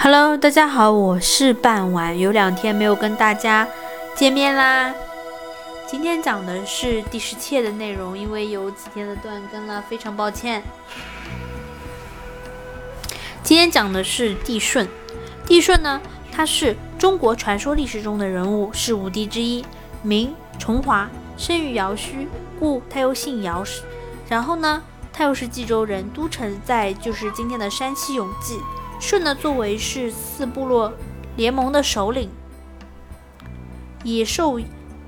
Hello，大家好，我是半晚，有两天没有跟大家见面啦。今天讲的是第十七页的内容，因为有几天的断更了，非常抱歉。今天讲的是帝舜，帝舜呢，他是中国传说历史中的人物，是五帝之一，名重华，生于尧墟，故他又姓尧。然后呢，他又是冀州人，都城在就是今天的山西永济。舜呢，作为是四部落联盟的首领，以受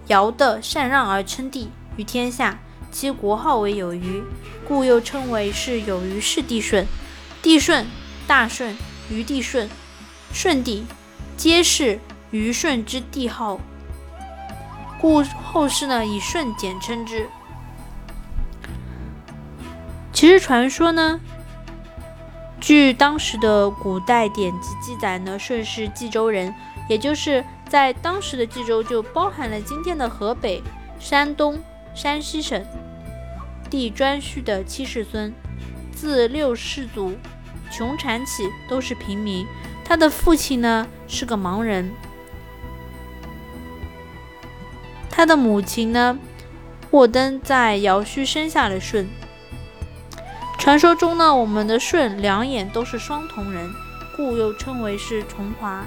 尧的禅让而称帝于天下，其国号为有余，故又称为是有余氏帝舜。帝舜、大舜、虞帝舜、舜帝，皆是虞舜之帝号，故后世呢以舜简称之。其实传说呢。据当时的古代典籍记载呢，舜是冀州人，也就是在当时的冀州就包含了今天的河北、山东、山西省。帝颛顼的七世孙，自六世祖穷产起都是平民。他的父亲呢是个盲人，他的母亲呢霍登在尧墟生下了舜。传说中呢，我们的舜两眼都是双瞳人，故又称为是重华。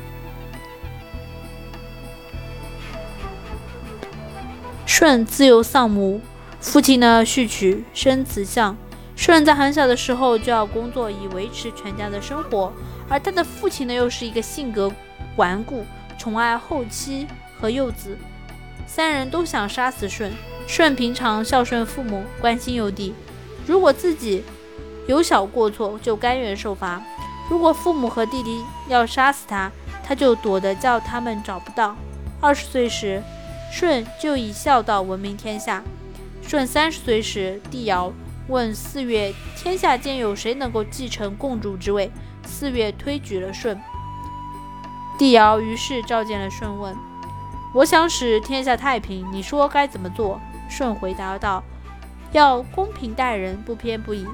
舜自幼丧母，父亲呢续娶生子相。舜在很小的时候就要工作以维持全家的生活，而他的父亲呢又是一个性格顽固、宠爱后妻和幼子，三人都想杀死舜。舜平常孝顺父母，关心幼弟，如果自己。有小过错就甘愿受罚。如果父母和弟弟要杀死他，他就躲得叫他们找不到。二十岁时，舜就以孝道闻名天下。舜三十岁时，帝尧问四月：天下间有谁能够继承共主之位？四月推举了舜。帝尧于是召见了舜，问：我想使天下太平，你说该怎么做？舜回答道：要公平待人，不偏不倚。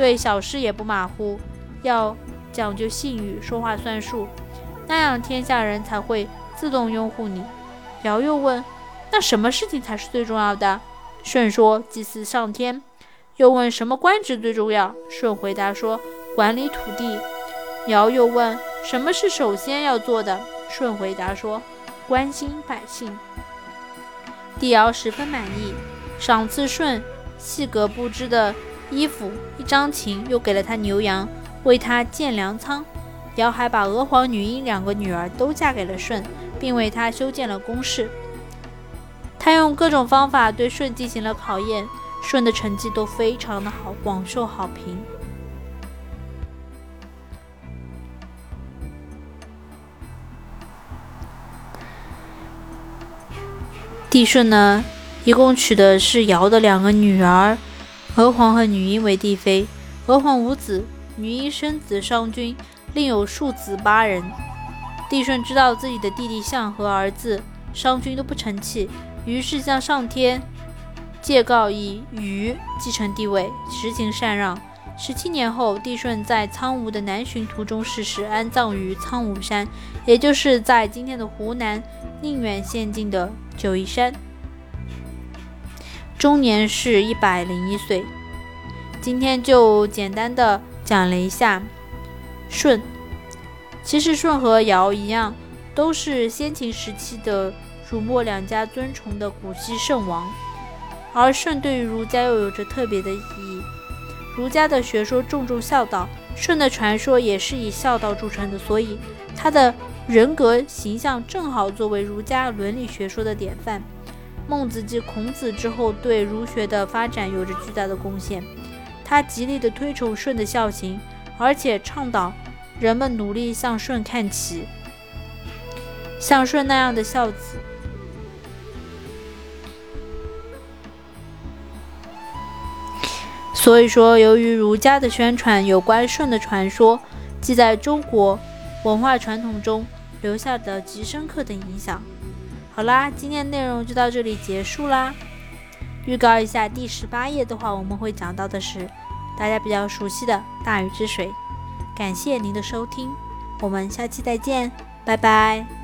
对小事也不马虎，要讲究信誉，说话算数，那样天下人才会自动拥护你。尧又问：“那什么事情才是最重要的？”舜说：“祭祀上天。”又问：“什么官职最重要？”舜回答说：“管理土地。”尧又问：“什么是首先要做的？”舜回答说：“关心百姓。”帝尧十分满意，赏赐舜细格布置的。衣服一张琴，又给了他牛羊，为他建粮仓。尧还把娥皇、女英两个女儿都嫁给了舜，并为他修建了宫室。他用各种方法对舜进行了考验，舜的成绩都非常的好，广受好评。帝舜呢，一共娶的是尧的两个女儿。娥皇和女英为帝妃，娥皇无子，女英生子商君，另有庶子八人。帝舜知道自己的弟弟相和儿子商君都不成器，于是向上天借告以禹继承帝位，实行禅让。十七年后，帝舜在苍梧的南巡途中逝世，安葬于苍梧山，也就是在今天的湖南宁远县境的九嶷山。终年是一百零一岁。今天就简单的讲了一下舜。其实舜和尧一样，都是先秦时期的儒墨两家尊崇的古稀圣王。而舜对于儒家又有着特别的意义。儒家的学说重重孝道，舜的传说也是以孝道著称的，所以他的人格形象正好作为儒家伦理学说的典范。孟子继孔子之后，对儒学的发展有着巨大的贡献。他极力的推崇舜的孝行，而且倡导人们努力向舜看齐，像舜那样的孝子。所以说，由于儒家的宣传有关舜的传说，即在中国文化传统中留下的极深刻的影响。好啦，今天的内容就到这里结束啦。预告一下，第十八页的话，我们会讲到的是大家比较熟悉的大禹治水。感谢您的收听，我们下期再见，拜拜。